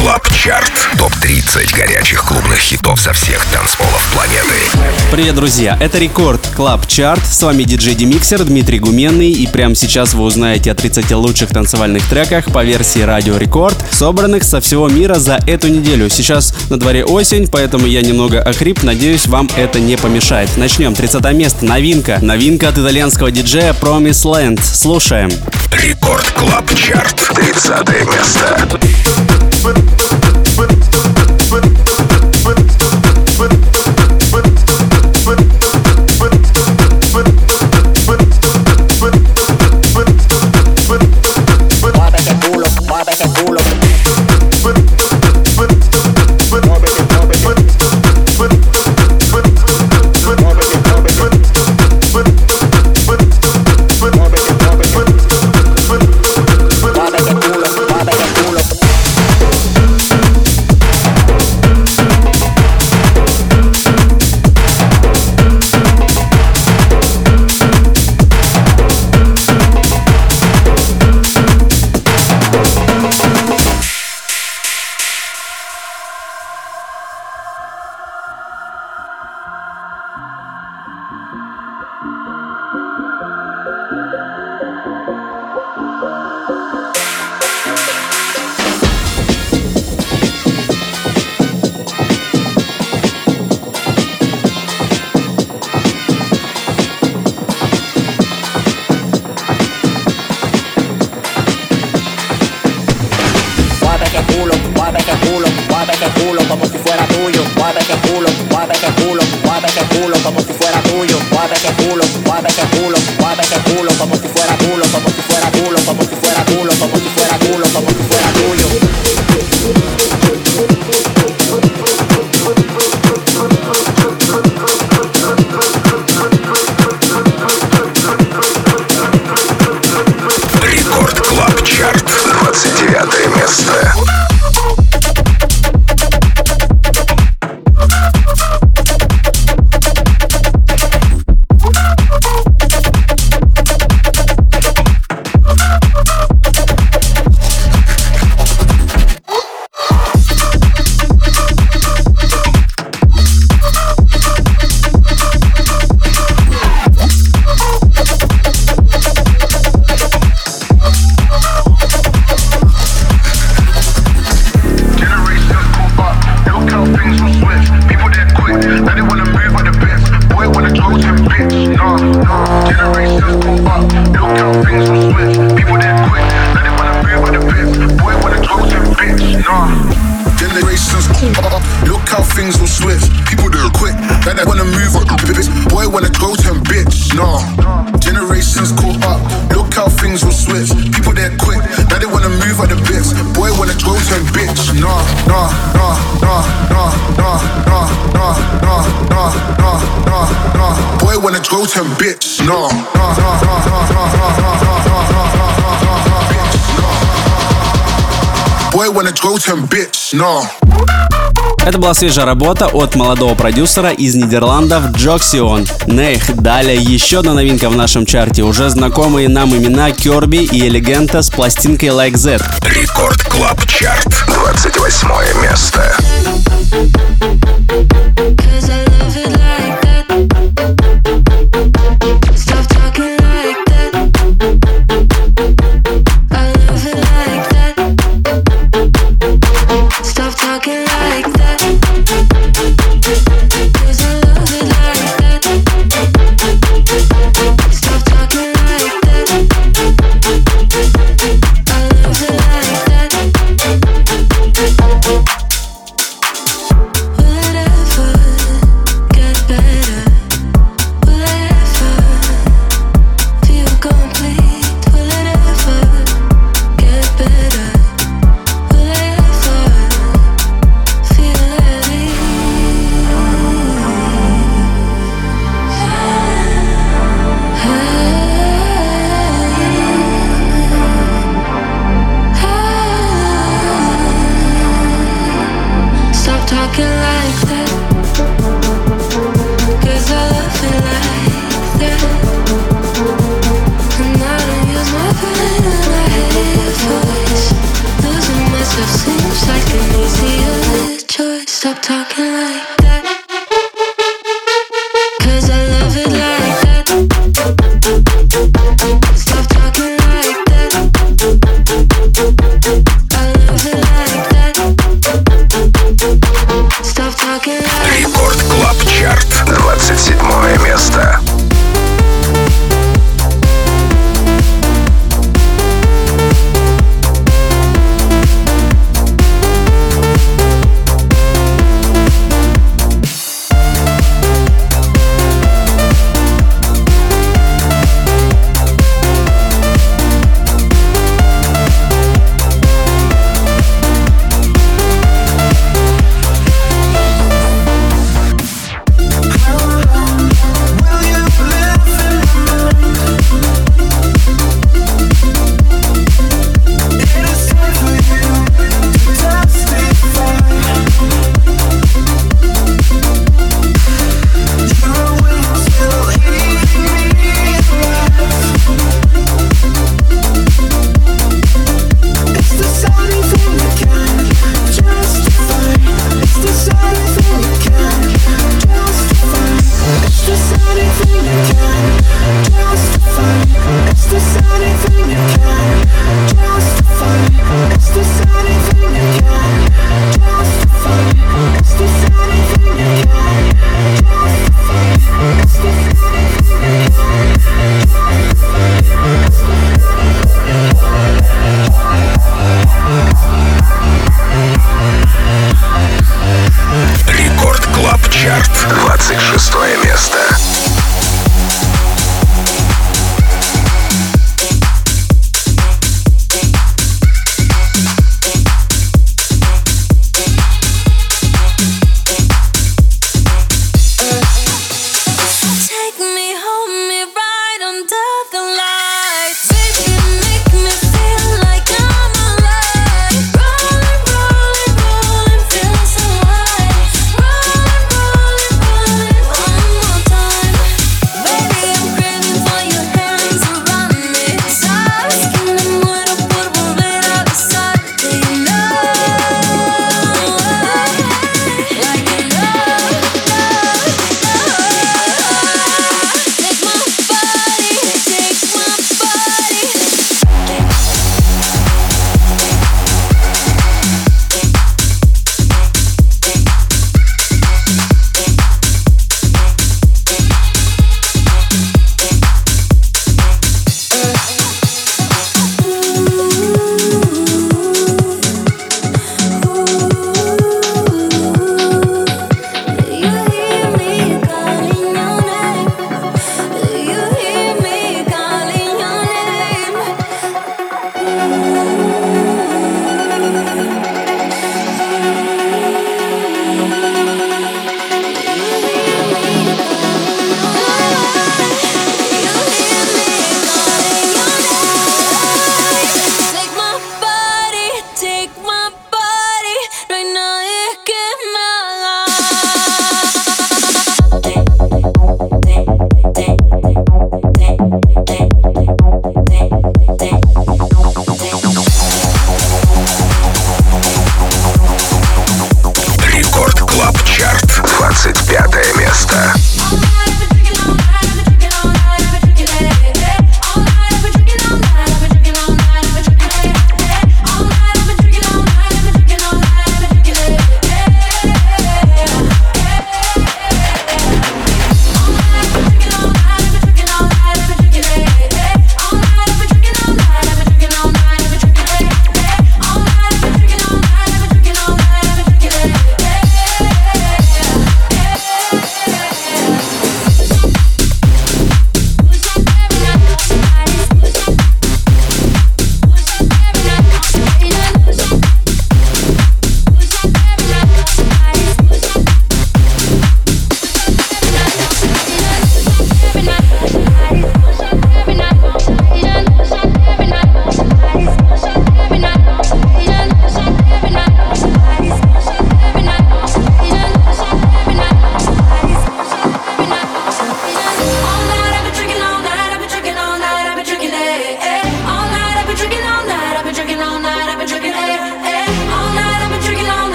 Club Chart. Топ-30 горячих клубных хитов со всех танцполов планеты. Привет, друзья! Это Record Club Chart. С вами диджей Демиксер Дмитрий Гуменный. И прямо сейчас вы узнаете о 30 лучших танцевальных треках по версии Радио Рекорд, собранных со всего мира за эту неделю. Сейчас на дворе осень, поэтому я немного охрип. Надеюсь, вам это не помешает. Начнем. 30 место. Новинка. Новинка от итальянского диджея Promise Land. Слушаем. Рекорд Клаб Чарт. 30 место. with culo como si fuera tuyo. Mueve ese culo, mueve ese culo, mueve ese culo como Это была свежая работа от молодого продюсера из Нидерландов Джоксион. Нейх. Далее еще одна новинка в нашем чарте. Уже знакомые нам имена Керби и Элегента с пластинкой Like Z. Рекорд Клаб Чарт. 28 место.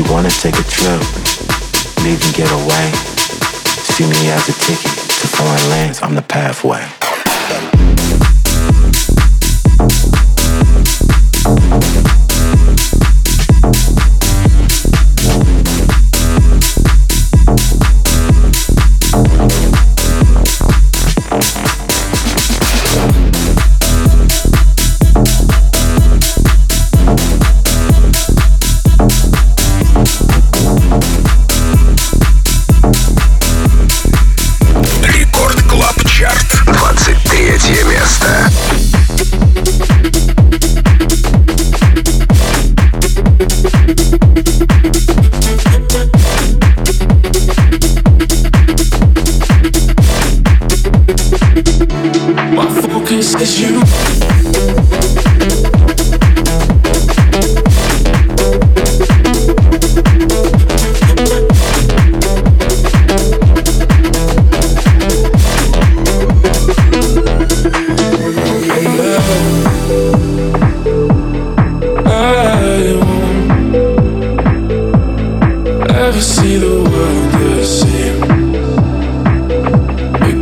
She wanna take a trip, leave and get away. See me as a ticket to foreign lands, I'm the pathway.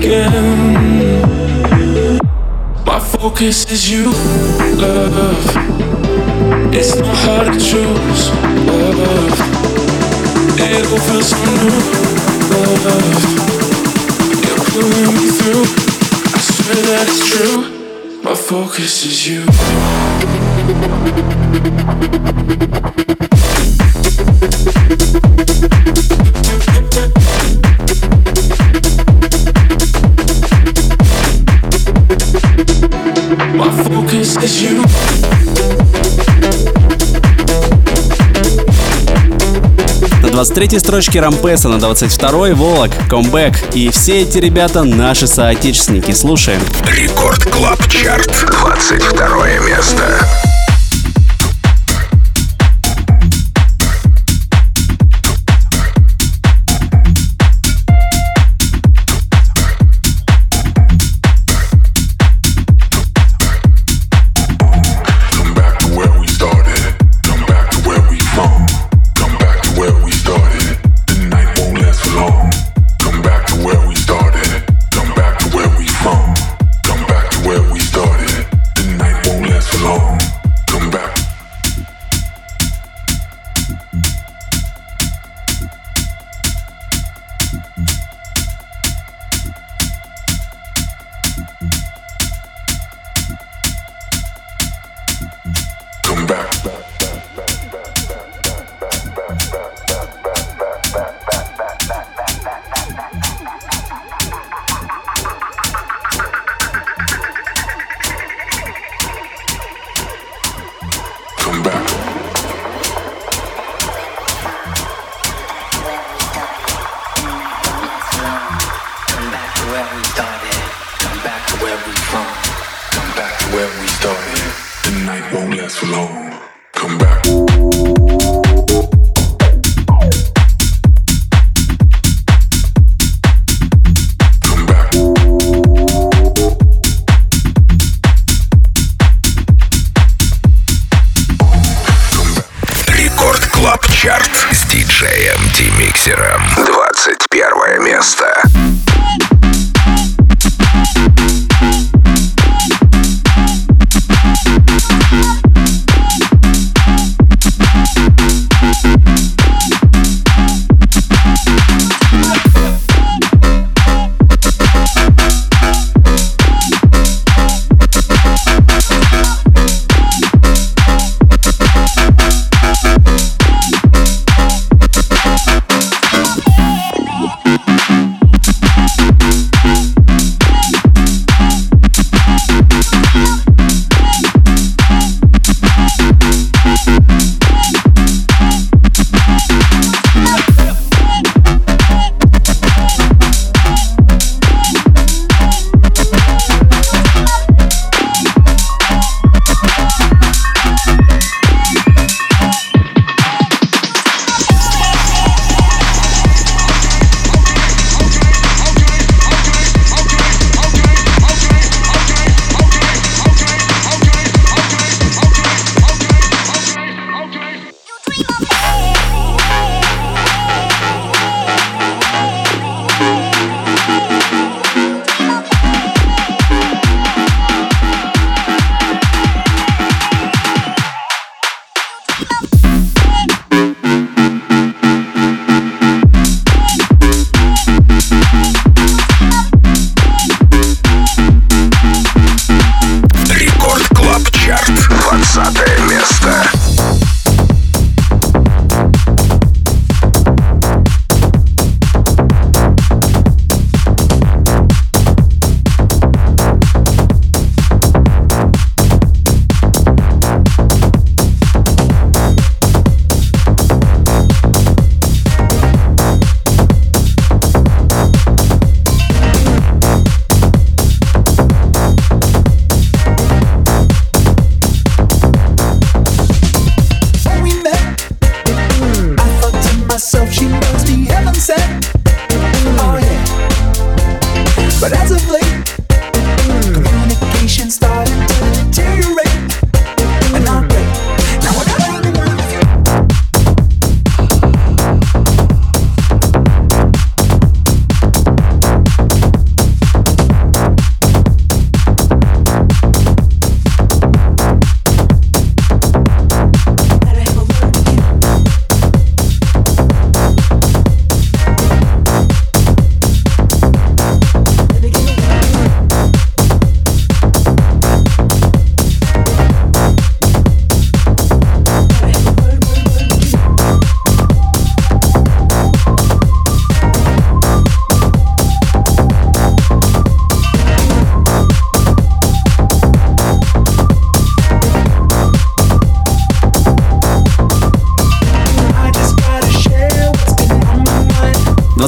again. My focus is you, love. It's not hard to choose, love. It all feels so new, love. You're pulling me through. I swear that it's true. My focus is you. На 23 строчке Рампеса, на 22-й Волок, Comeback. И все эти ребята наши соотечественники. Слушаем. Рекорд Клаб Чарт, 22 место.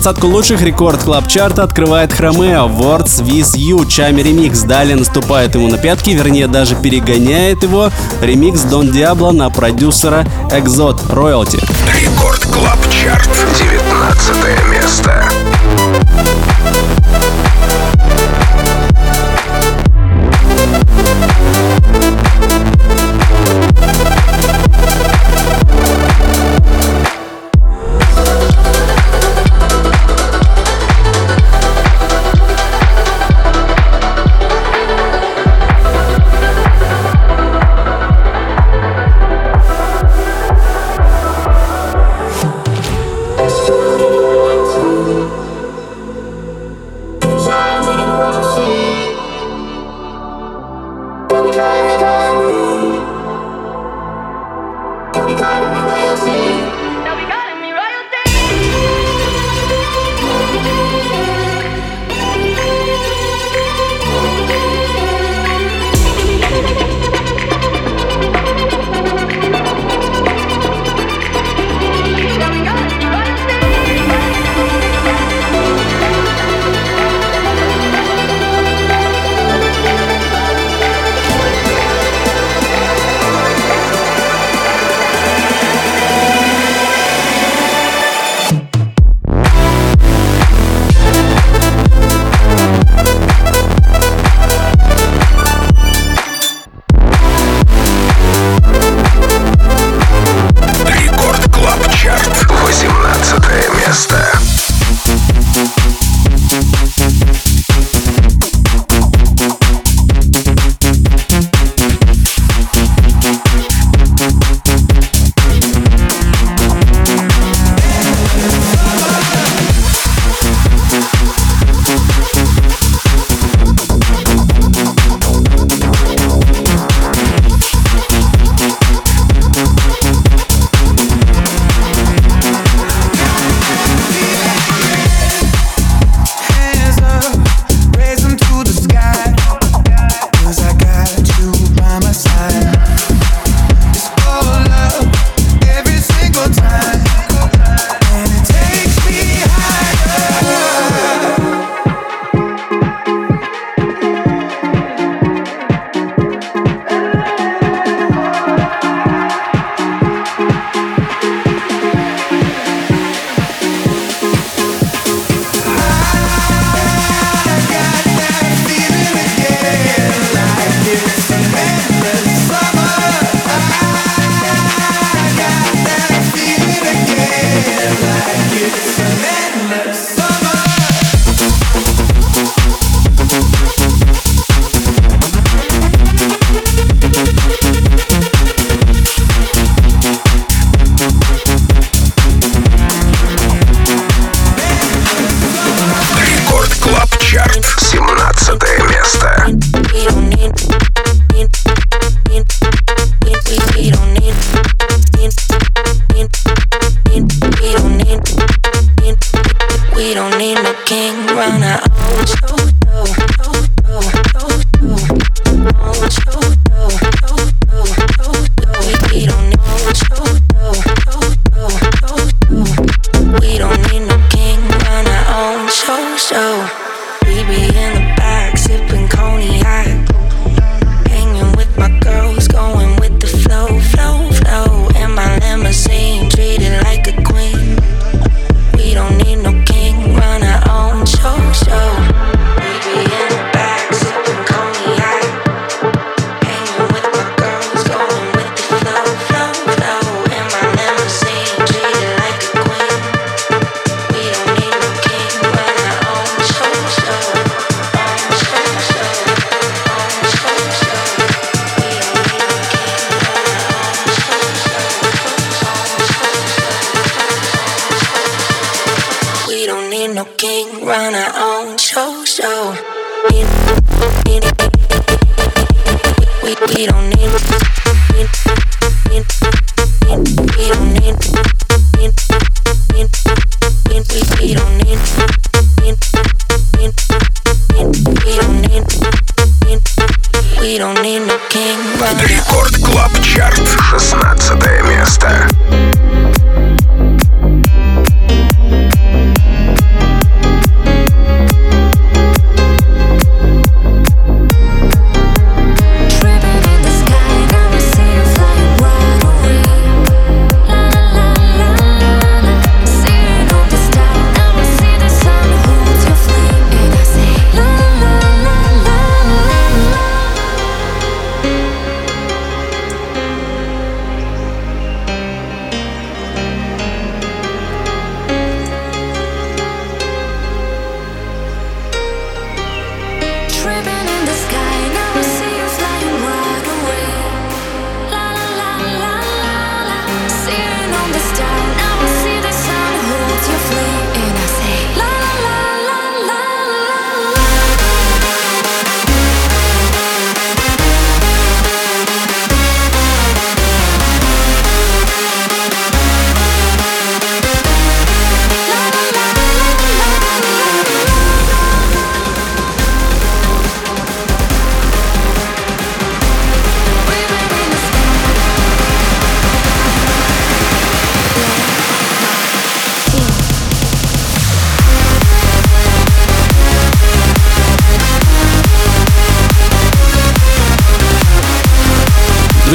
Двадцатку лучших Record Club Chart а открывает Chromeo Words With You Tchami ремикс. Далее наступает ему на пятки, вернее даже перегоняет его ремикс Don Diablo на продюсера Exot Royalty. Record Club Chart, 19 место.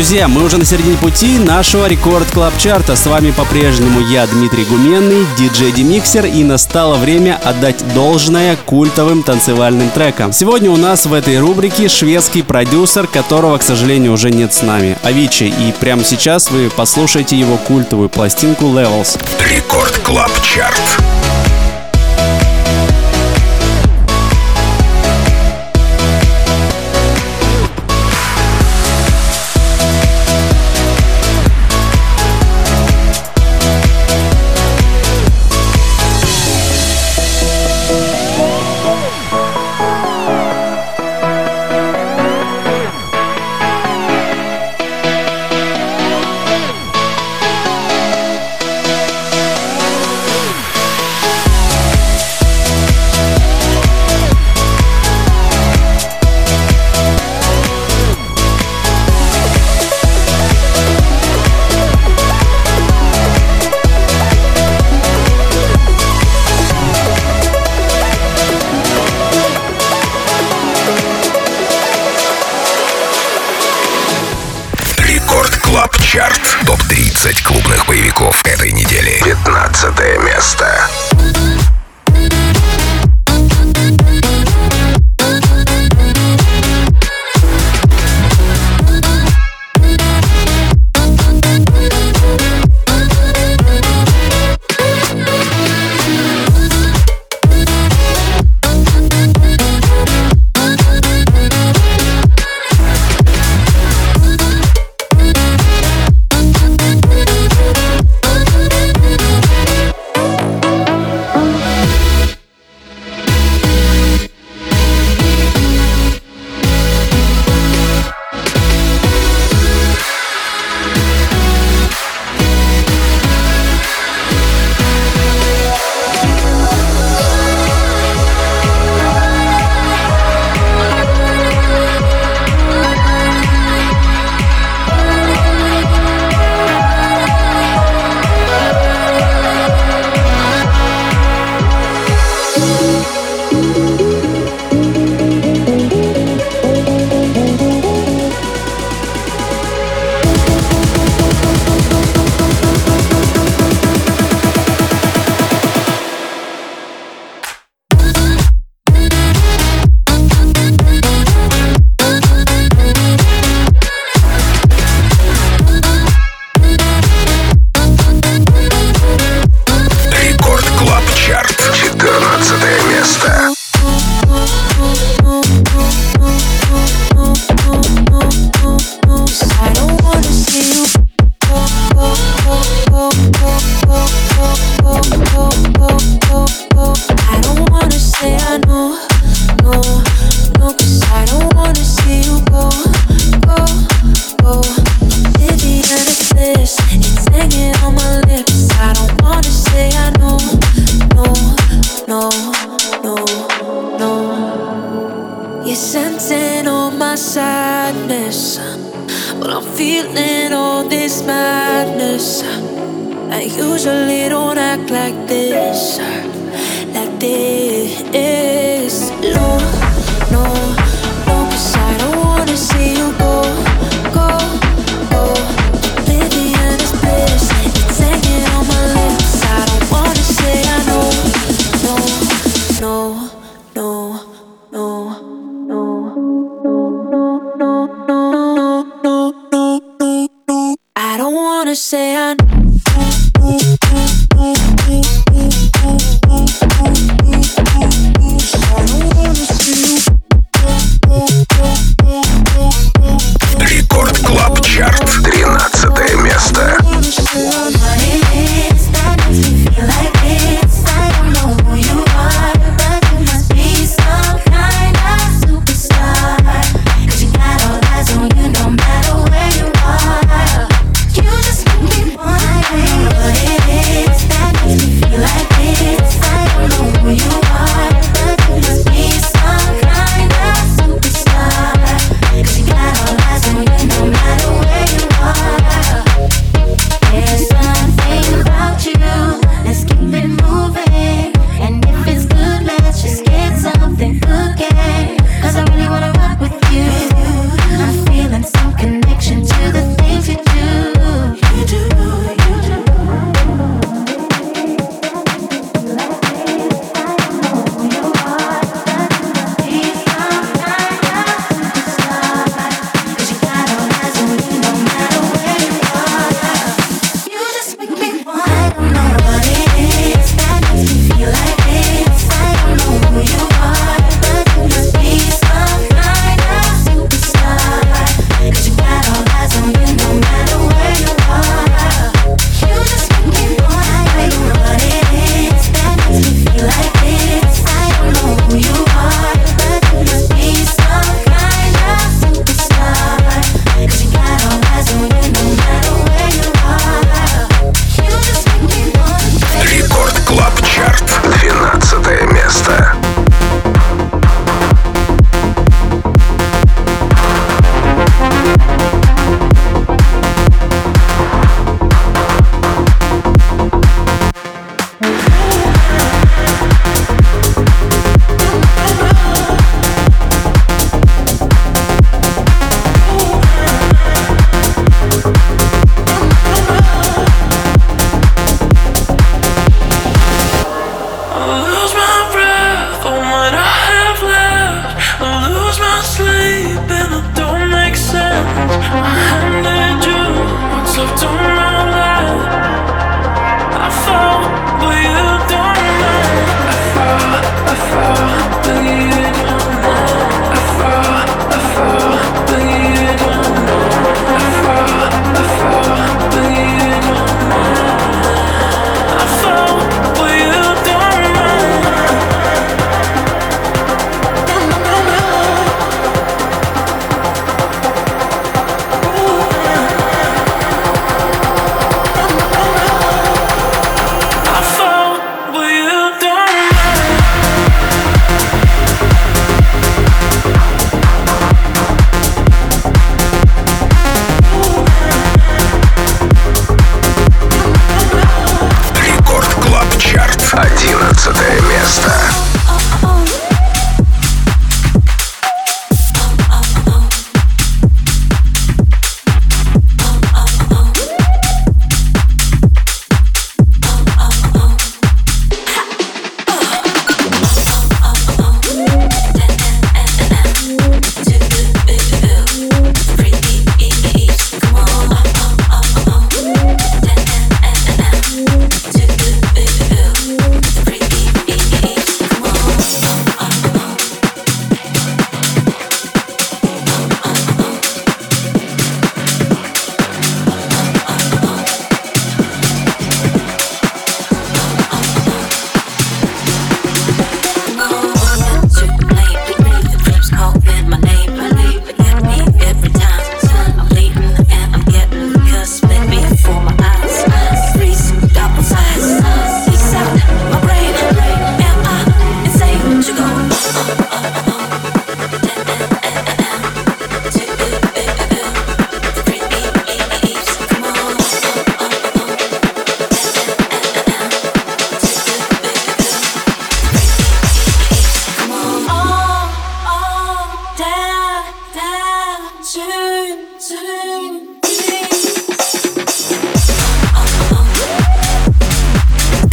Друзья, мы уже на середине пути нашего Record Club Chart а. С вами по-прежнему я, Дмитрий Гуменный, диджей Демиксер, и настало время отдать должное культовым танцевальным трекам. Сегодня у нас в этой рубрике шведский продюсер, которого, к сожалению, уже нет с нами, Авичи, и прямо сейчас вы послушаете его культовую пластинку Levels. Record Club Chart. Место.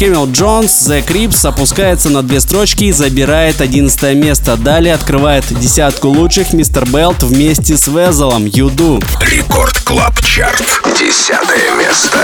Camille Jones, The Creeps опускается на две строчки и забирает 11 место. Далее открывает десятку лучших Mr. Belt вместе с Wezol ом You Do. Record Club Chart. Десятое место.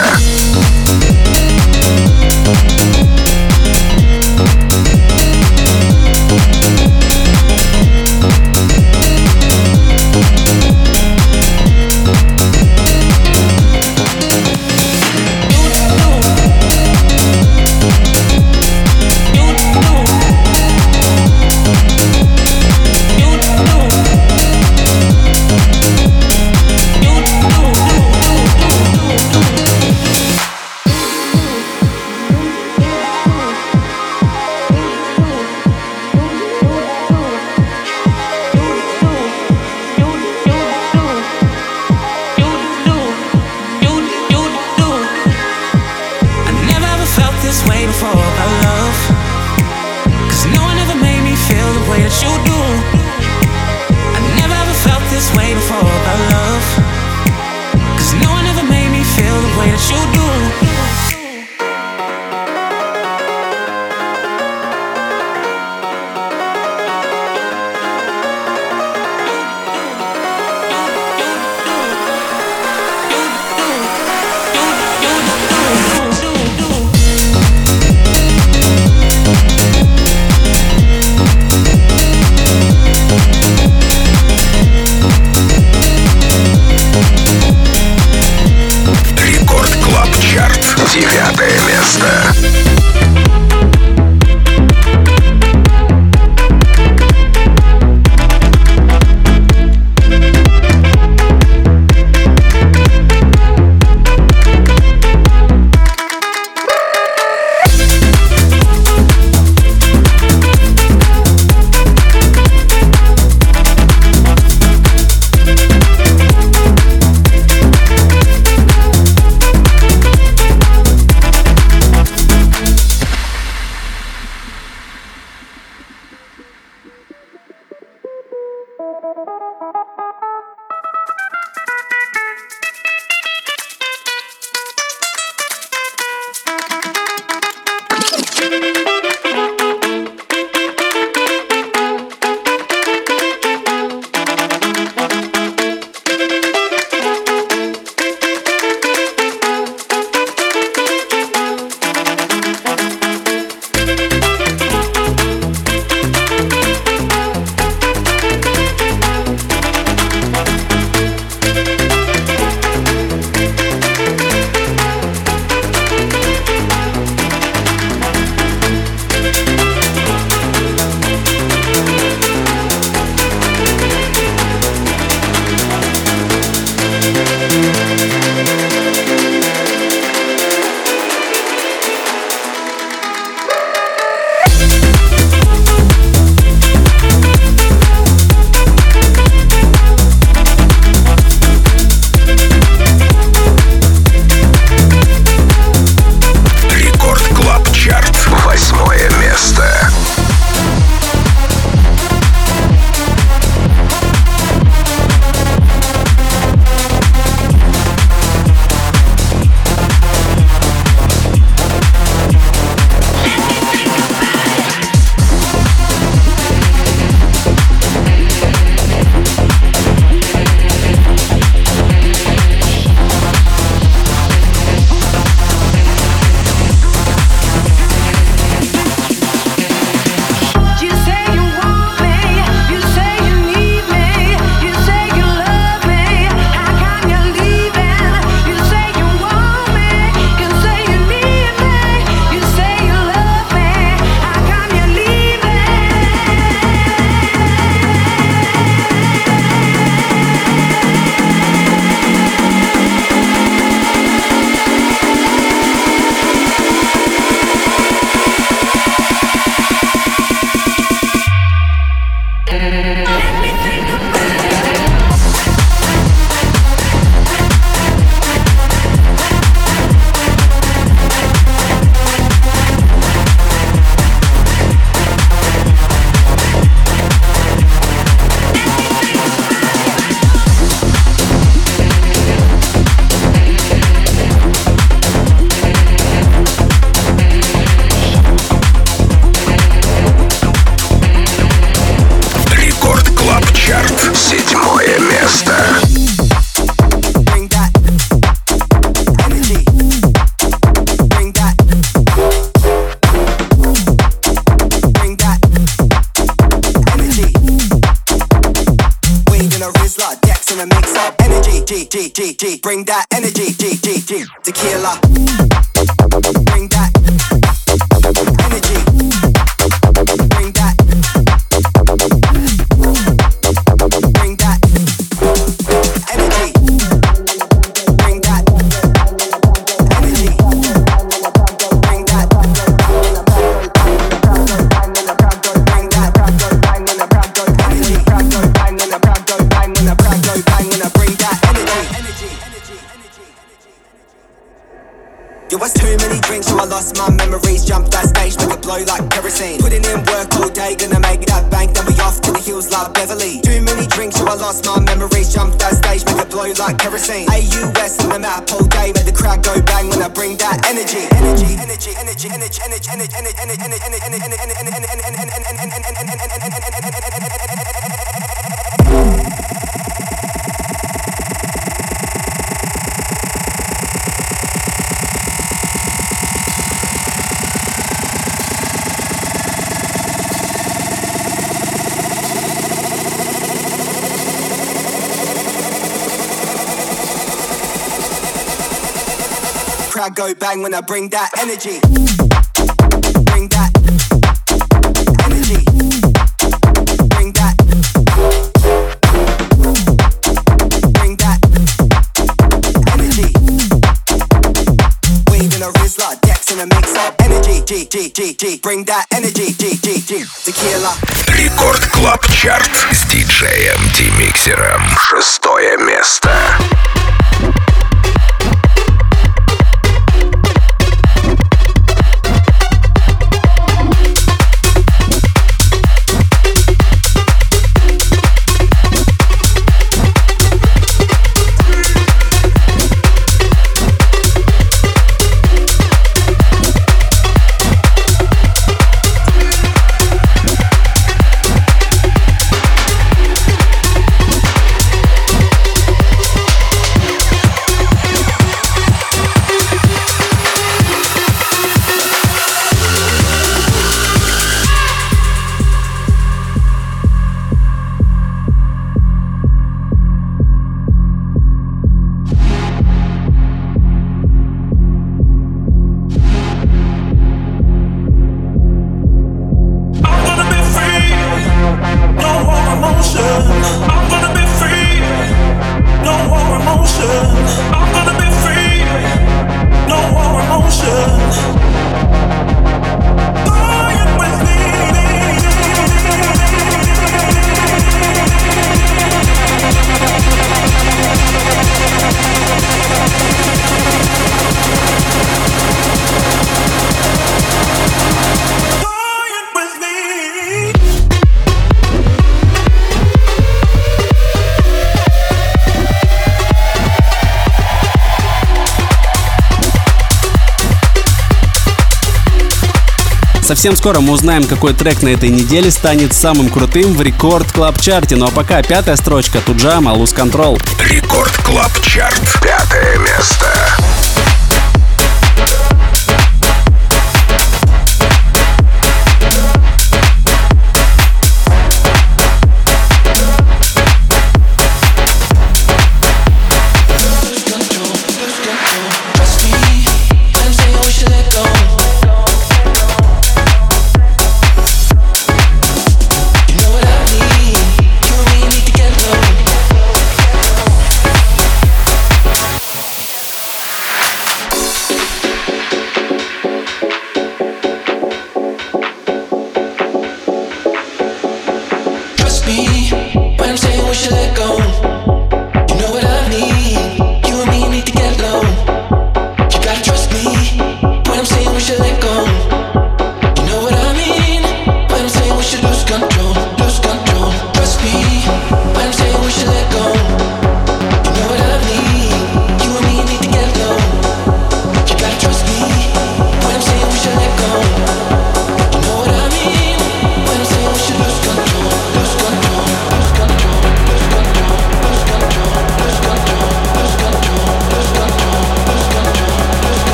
Bring that go bang when I bring that energy. Bring that energy. Bring that. Bring that energy. Wave in a Rizla, Dex in a mix up energy. G G G G. Bring that energy. G G G. Tequila. Рекорд Клаб Чарт с диджеем Демиксером. Шестое место. Совсем скоро мы узнаем, какой трек на этой неделе станет самым крутым в Record Club Chart е. Ну а пока пятая строчка Tujamo Lose Control. Record Club Chart. Пятое место.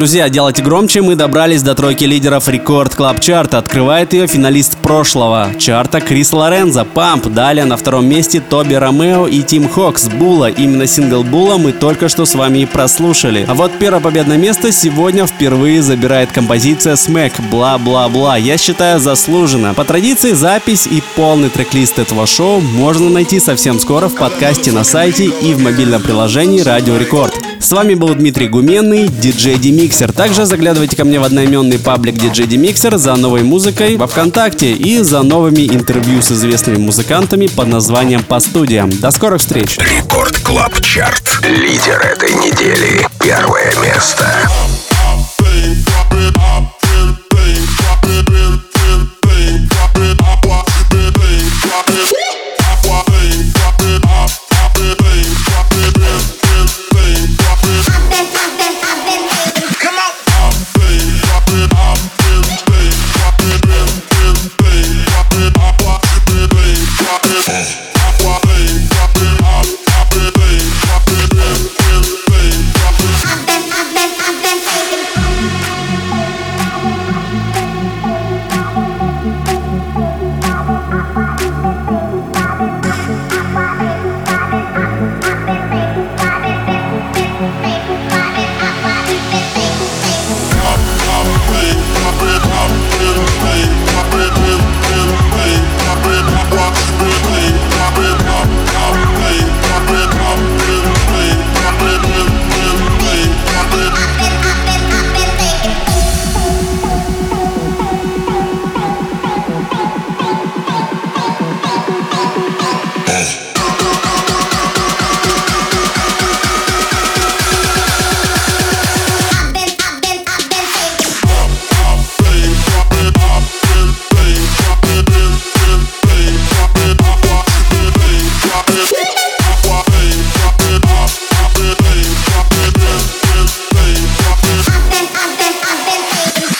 Друзья, делайте громче, мы добрались до тройки лидеров Record Club Chart а. Открывает ее финалист прошлого чарта Chris Lorenzo, Pump. Далее на втором месте Toby Romeo и Tim Hox, Була. Именно сингл Була мы только что с вами и прослушали. А вот первое победное место сегодня впервые забирает композиция SMACK «Бла-бла-бла». Я считаю заслуженно. По традиции запись и полный трек-лист этого шоу можно найти совсем скоро в подкасте на сайте и в мобильном приложении Радио Рекорд. С вами был Дмитрий Гуменный, диджей Демиксер. Также заглядывайте ко мне в одноименный паблик диджей Демиксер за новой музыкой во Вконтакте и за новыми интервью с известными музыкантами под названием «По студиям». До скорых встреч! Record Club Chart. Лидер этой недели. Первое место.